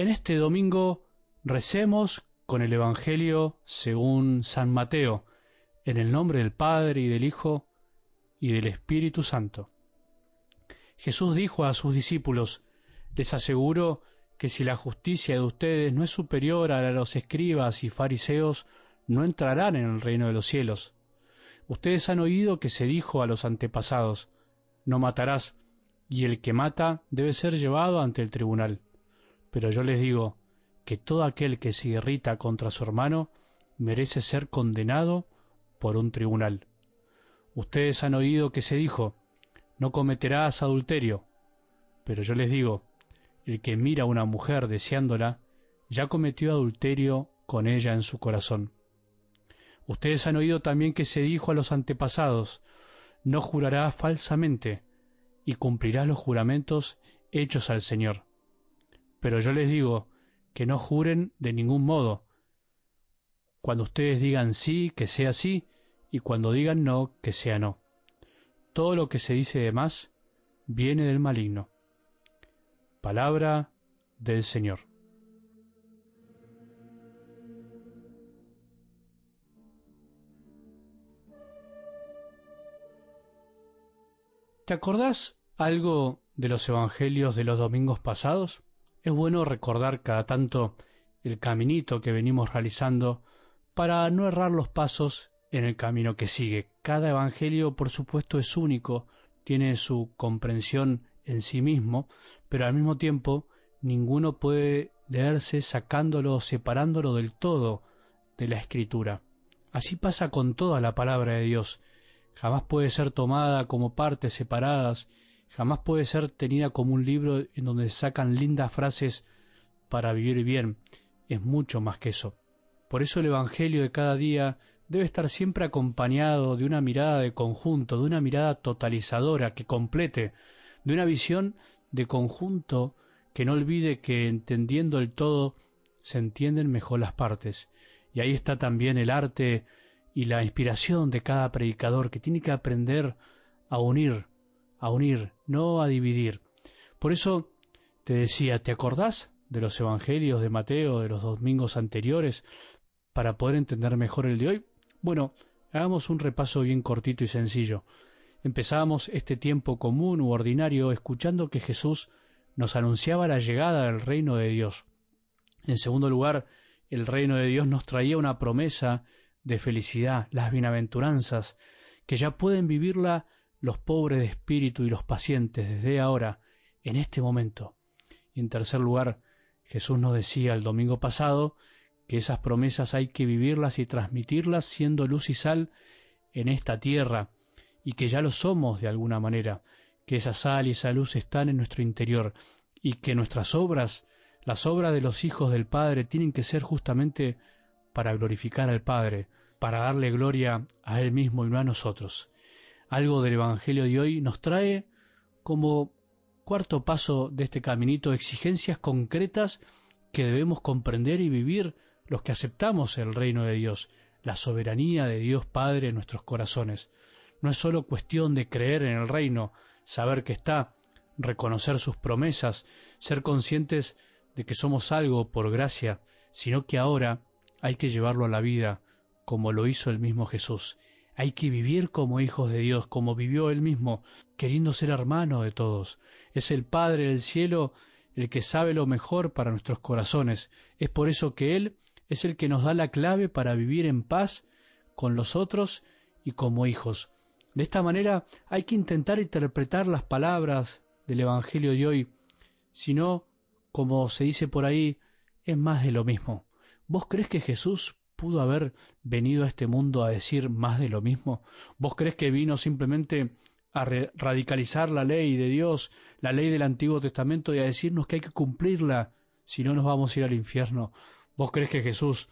En este domingo recemos con el Evangelio según San Mateo, en el nombre del Padre y del Hijo y del Espíritu Santo. Jesús dijo a sus discípulos, les aseguro que si la justicia de ustedes no es superior a la de los escribas y fariseos, no entrarán en el reino de los cielos. Ustedes han oído que se dijo a los antepasados, no matarás, y el que mata debe ser llevado ante el tribunal. Pero yo les digo que todo aquel que se irrita contra su hermano merece ser condenado por un tribunal. Ustedes han oído que se dijo, no cometerás adulterio. Pero yo les digo, el que mira a una mujer deseándola, ya cometió adulterio con ella en su corazón. Ustedes han oído también que se dijo a los antepasados, no jurarás falsamente, y cumplirás los juramentos hechos al Señor. Pero yo les digo que no juren de ningún modo. Cuando ustedes digan sí, que sea sí, y cuando digan no, que sea no. Todo lo que se dice de más viene del maligno. Palabra del Señor. ¿Te acordás algo de los evangelios de los domingos pasados? Es bueno recordar cada tanto el caminito que venimos realizando para no errar los pasos en el camino que sigue. Cada evangelio, por supuesto, es único, tiene su comprensión en sí mismo, pero al mismo tiempo ninguno puede leerse sacándolo o separándolo del todo de la escritura. Así pasa con toda la palabra de Dios. Jamás puede ser tomada como partes separadas jamás puede ser tenida como un libro en donde sacan lindas frases para vivir bien. Es mucho más que eso. Por eso el Evangelio de cada día debe estar siempre acompañado de una mirada de conjunto, de una mirada totalizadora que complete, de una visión de conjunto que no olvide que entendiendo el todo se entienden mejor las partes. Y ahí está también el arte y la inspiración de cada predicador que tiene que aprender a unir a unir, no a dividir. Por eso te decía, ¿te acordás de los evangelios de Mateo de los domingos anteriores para poder entender mejor el de hoy? Bueno, hagamos un repaso bien cortito y sencillo. Empezábamos este tiempo común u ordinario escuchando que Jesús nos anunciaba la llegada del reino de Dios. En segundo lugar, el reino de Dios nos traía una promesa de felicidad, las bienaventuranzas, que ya pueden vivirla los pobres de espíritu y los pacientes desde ahora, en este momento. Y en tercer lugar, Jesús nos decía el domingo pasado que esas promesas hay que vivirlas y transmitirlas siendo luz y sal en esta tierra, y que ya lo somos de alguna manera, que esa sal y esa luz están en nuestro interior, y que nuestras obras, las obras de los hijos del Padre, tienen que ser justamente para glorificar al Padre, para darle gloria a Él mismo y no a nosotros algo del Evangelio de hoy nos trae como cuarto paso de este caminito exigencias concretas que debemos comprender y vivir los que aceptamos el reino de Dios, la soberanía de Dios Padre en nuestros corazones. No es sólo cuestión de creer en el reino, saber que está, reconocer sus promesas, ser conscientes de que somos algo por gracia, sino que ahora hay que llevarlo a la vida, como lo hizo el mismo Jesús. Hay que vivir como hijos de Dios, como vivió Él mismo, queriendo ser hermano de todos. Es el Padre del cielo el que sabe lo mejor para nuestros corazones. Es por eso que Él es el que nos da la clave para vivir en paz con los otros y como hijos. De esta manera hay que intentar interpretar las palabras del Evangelio de hoy, si no, como se dice por ahí, es más de lo mismo. ¿Vos crees que Jesús pudo haber venido a este mundo a decir más de lo mismo? ¿Vos crees que vino simplemente a radicalizar la ley de Dios, la ley del Antiguo Testamento y a decirnos que hay que cumplirla, si no nos vamos a ir al infierno? ¿Vos crees que Jesús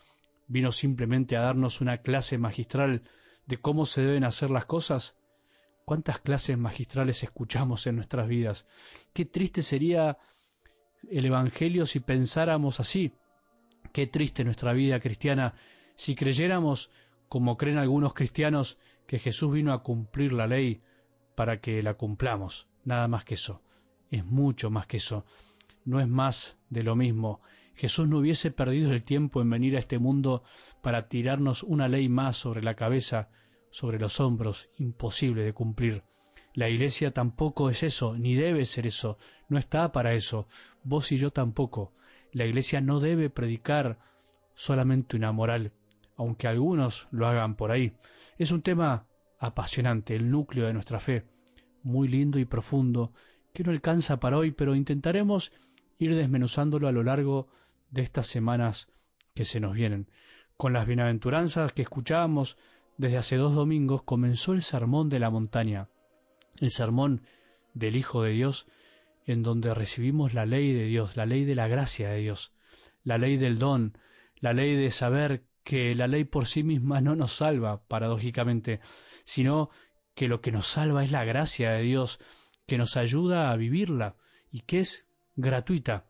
vino simplemente a darnos una clase magistral de cómo se deben hacer las cosas? ¿Cuántas clases magistrales escuchamos en nuestras vidas? Qué triste sería el Evangelio si pensáramos así. Qué triste nuestra vida cristiana si creyéramos, como creen algunos cristianos, que Jesús vino a cumplir la ley para que la cumplamos, nada más que eso, es mucho más que eso. no es más de lo mismo. Jesús no hubiese perdido el tiempo en venir a este mundo para tirarnos una ley más sobre la cabeza, sobre los hombros, imposible de cumplir. La Iglesia tampoco es eso, ni debe ser eso, no está para eso, vos y yo tampoco. La Iglesia no debe predicar solamente una moral, aunque algunos lo hagan por ahí. Es un tema apasionante, el núcleo de nuestra fe, muy lindo y profundo, que no alcanza para hoy, pero intentaremos ir desmenuzándolo a lo largo de estas semanas que se nos vienen. Con las bienaventuranzas que escuchábamos desde hace dos domingos comenzó el sermón de la montaña, el sermón del Hijo de Dios, en donde recibimos la ley de Dios, la ley de la gracia de Dios, la ley del don, la ley de saber que la ley por sí misma no nos salva, paradójicamente, sino que lo que nos salva es la gracia de Dios, que nos ayuda a vivirla y que es gratuita,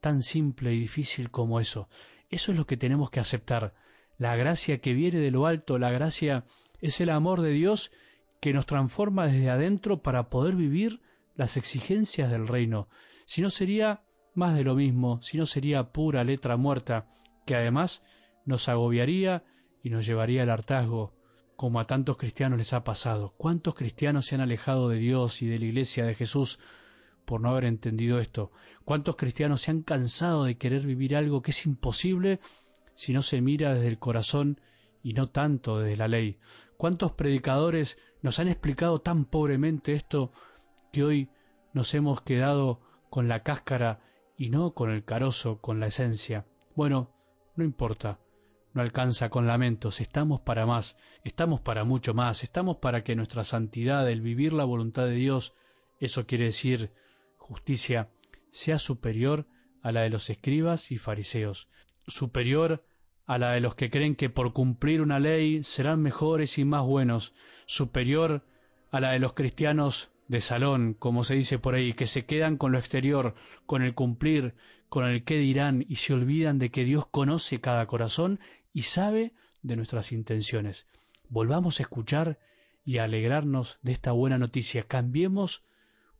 tan simple y difícil como eso. Eso es lo que tenemos que aceptar. La gracia que viene de lo alto, la gracia es el amor de Dios que nos transforma desde adentro para poder vivir las exigencias del reino. Si no sería más de lo mismo, si no sería pura letra muerta, que además nos agobiaría y nos llevaría al hartazgo, como a tantos cristianos les ha pasado. ¿Cuántos cristianos se han alejado de Dios y de la iglesia de Jesús por no haber entendido esto? ¿Cuántos cristianos se han cansado de querer vivir algo que es imposible si no se mira desde el corazón y no tanto desde la ley? ¿Cuántos predicadores nos han explicado tan pobremente esto que hoy nos hemos quedado con la cáscara y no con el carozo, con la esencia? Bueno, no importa, no alcanza con lamentos, estamos para más, estamos para mucho más, estamos para que nuestra santidad, el vivir la voluntad de Dios, eso quiere decir justicia, sea superior a la de los escribas y fariseos, superior a la de los que creen que por cumplir una ley serán mejores y más buenos, superior a la de los cristianos de salón, como se dice por ahí, que se quedan con lo exterior, con el cumplir, con el qué dirán y se olvidan de que Dios conoce cada corazón y sabe de nuestras intenciones. Volvamos a escuchar y a alegrarnos de esta buena noticia. Cambiemos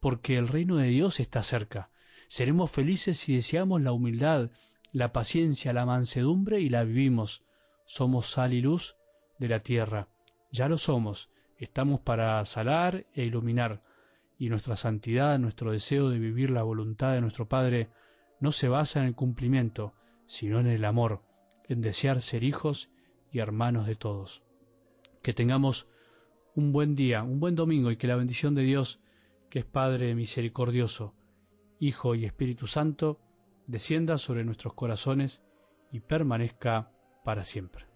porque el reino de Dios está cerca. Seremos felices si deseamos la humildad, la paciencia, la mansedumbre y la vivimos. Somos sal y luz de la tierra. Ya lo somos. Estamos para salar e iluminar y nuestra santidad, nuestro deseo de vivir la voluntad de nuestro Padre, no se basa en el cumplimiento, sino en el amor, en desear ser hijos y hermanos de todos. Que tengamos un buen día, un buen domingo y que la bendición de Dios, que es Padre misericordioso, Hijo y Espíritu Santo, descienda sobre nuestros corazones y permanezca para siempre.